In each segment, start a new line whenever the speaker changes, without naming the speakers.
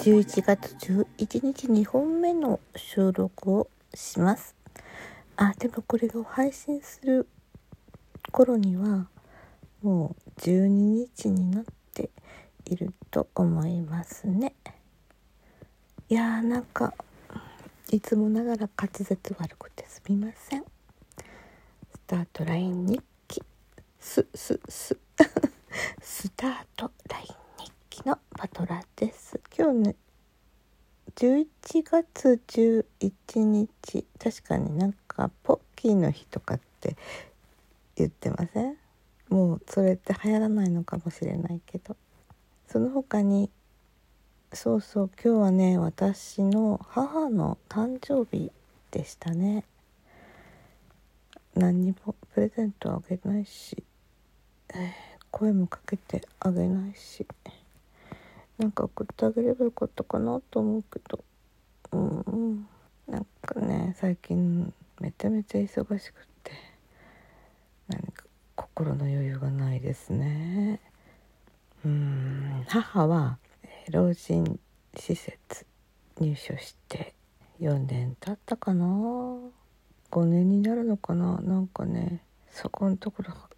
11月11日2本目の収録をします。あでもこれが配信する頃にはもう12日になっていると思いますね。いやーなんかいつもながら滑舌悪くてすみません。スタートライン日記。すすす。スタートライン日記のパトラです。今日ね11月11日。確かになんかポッキーの日とかって言ってません？もうそれって流行らないのかもしれないけど。その他にそうそう今日はね私の母の誕生日でしたね。何にもプレゼントあげないし、声もかけてあげないし。なんか送ってあげればよかったかなと思うけど。うんなんかね最近めちゃめちゃ忙しくって。何か心の余裕がないですね。うん。母は老人施設入所して4年経ったかな。5年になるのかな。なんかねそこのところは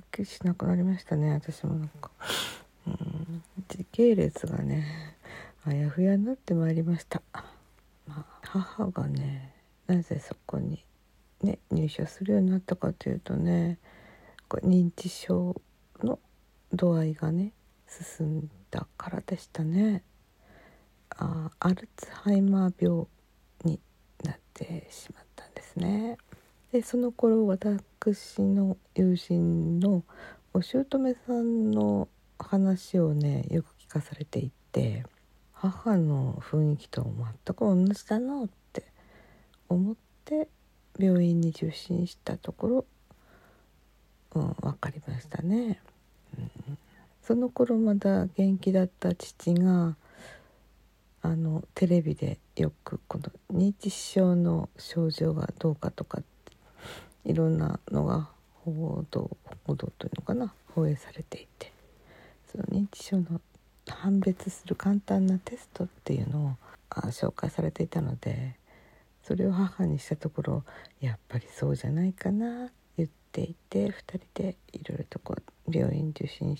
っきりしなくなりましたね私もなんか。うん。時系列がねあやふやになってまいりました、まあ、母がねなぜそこにね入所するようになったかというとね認知症の度合いがね進んだからでしたね。あアルツハイマー病になってしまったんですね。でその頃私の友人のお姑さんの話をねよく聞かされていて母の雰囲気と全く同じだなって思って病院に受診したところ、うん、分かりましたね。うんその頃まだ元気だった父があのテレビでよくこの認知症の症状がどうかとかいろんなのが報道報道というのかな放映されていてその認知症の判別する簡単なテストっていうのをあ紹介されていたのでそれを母にしたところやっぱりそうじゃないかな言っていて2人でいろいろとこう病院受診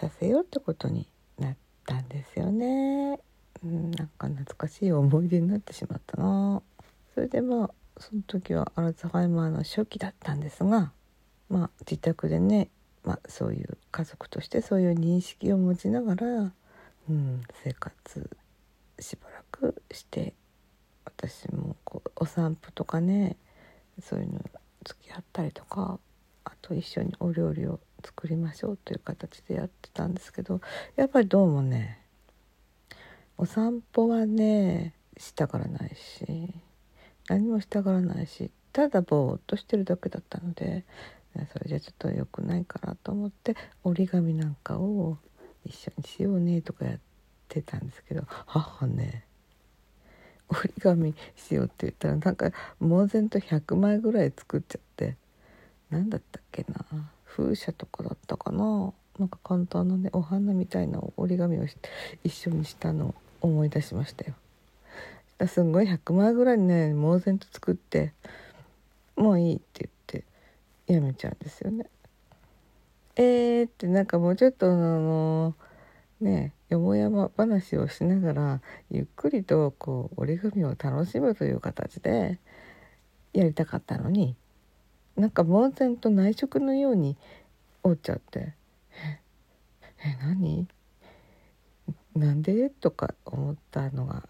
させようってことになったんですよね。うん、なんか懐かしい思い出になってしまったな。それでまあその時はアルツハイマーの初期だったんですが、まあ、自宅でね、まあ、そういう家族としてそういう認識を持ちながら、うん、生活しばらくして私もこうお散歩とかねそういうの付き合ったりとかあと一緒にお料理を作りましょうという形でやってたんですけどやっぱりどうもねお散歩はねしたがらないし何もしたがらないしただぼーっとしてるだけだったのでそれじゃちょっと良くないかなと思って折り紙なんかを一緒にしようねとかやってたんですけど母ね折り紙しようって言ったらなんか猛然と100枚ぐらい作っちゃって何だったっけな風車とかだったかななんか簡単なねお花みたいな折り紙を一緒にしたのを思い出しましたよ。すんごい100枚ぐらいね猛然と作ってもういいって言ってやめちゃうんですよね。えーってなんかもうちょっとあのねよもやま話をしながらゆっくりとこう折り紙を楽しむという形でやりたかったのになんか呆然と内職のように折っちゃって「え何？なんで?」とか思ったのが、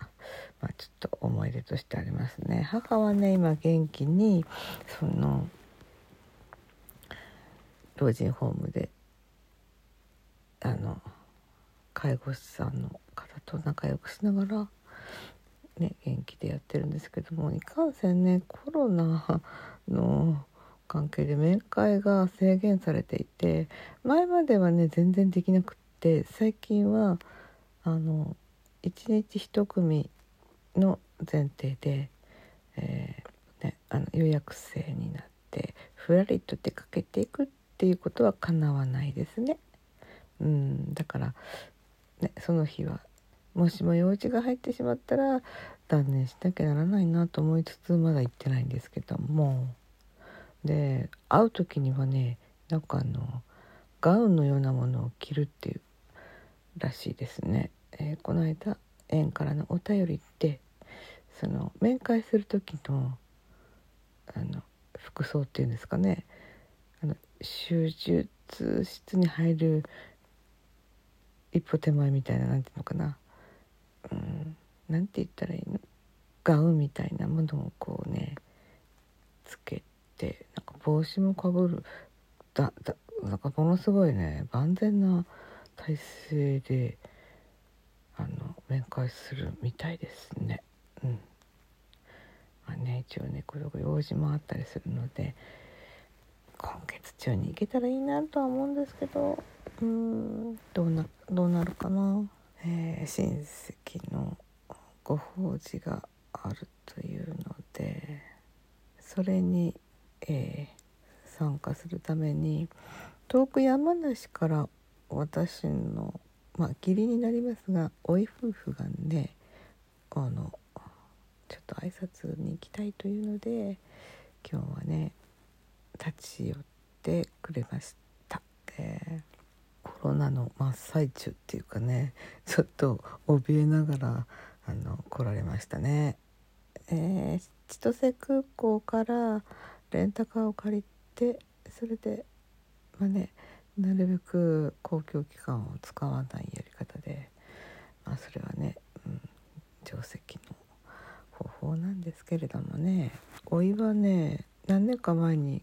まあ、ちょっと思い出としてありますね。母はね今元気にその老人ホームであの介護士さんの方と仲良くしながら、ね、元気でやってるんですけどもいかんせんねコロナの関係で面会が制限されていて前まではね全然できなくって最近はあの1日1組の前提で、えー、ね、あの予約制になってふらりと出かけていくっていうことはかなわないですね。うんだから、ね、その日はもしも用事が入ってしまったら断念しなきゃならないなと思いつつまだ行ってないんですけどもで会う時にはねなんかあのガウンのようなものを着るっていうらしいですね。えー、この間園からのお便りってその面会する時のあの服装っていうんですかねあの手術室に入る一歩手前みたいな何ていうのかな。うん。なんて言ったらいいの？ガウンみたいなものをこうねつけてなんか帽子もかぶる。だだなんかものすごいね万全な体勢であの面会するみたいですね。うん。まあね一応ねこれ用事もあったりするので今月中に行けたらいいなとは思うんですけどうーんどうなどうなるかな、えー、親戚のご法事があるというのでそれに、えー、参加するために遠く山梨から私のまあ義理になりますがおい夫婦がねあのちょっと挨拶に行きたいというので今日はね立ち寄ってくれました、えー、コロナの真っ最中っていうかねちょっと怯えながらあの来られましたね、えー、千歳空港からレンタカーを借りてそれでまあねなるべく公共機関を使わないやり方でまあそれはね、うん、定石の方法なんですけれどもねおいはね何年か前に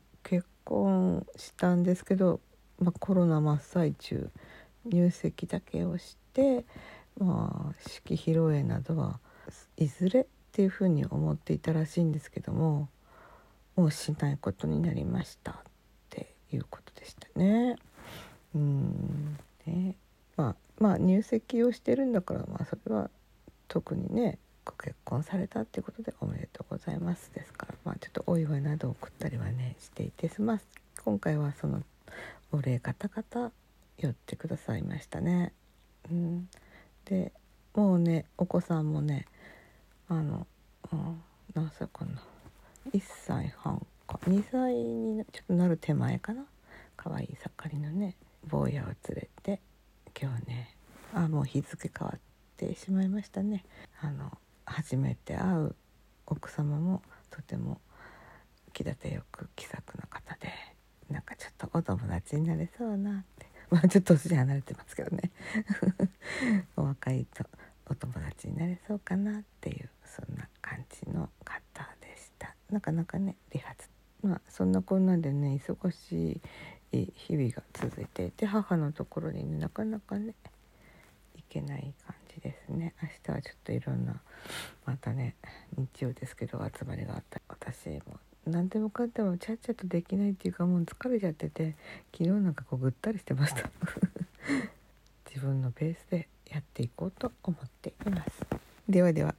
婚したんですけど、まあ、コロナ真っ最中入籍だけをしてまあ式披露宴などはいずれっていうふうに思っていたらしいんですけどももうしないことになりましたっていうことでしたね。うんねまあまあ入籍をしてるんだからまあそれは特にねご結婚されたっていうことでおめでとうございますですか。らまあちょっとお祝いなどを送ったりはねしていてすます。今回はそのお礼方々寄ってくださいましたね。うん、でもうねお子さんもねあの、うん、何歳かな1歳半か2歳にちょっとなる手前かな。可愛い盛りのね坊やを連れて今日ねあもう日付変わってしまいましたね。あの初めて会う奥様もとても気立てよく気さくな方でなんかちょっとお友達になれそうなってまあちょっと年離れてますけどね。お若いとお友達になれそうかなっていうそんな感じの方でした。なかなかね理髪まあそんなこんなでね忙しい日々が続いていて母のところにねなかなかね行けない感じですね。明日はちょっといろんなまたね日曜ですけど集まりがあった。私も何でもかんでもちゃっちゃとできないっていうかもう疲れちゃってて昨日なんかこうぐったりしてました。自分のペースでやっていこうと思っています。ではでは。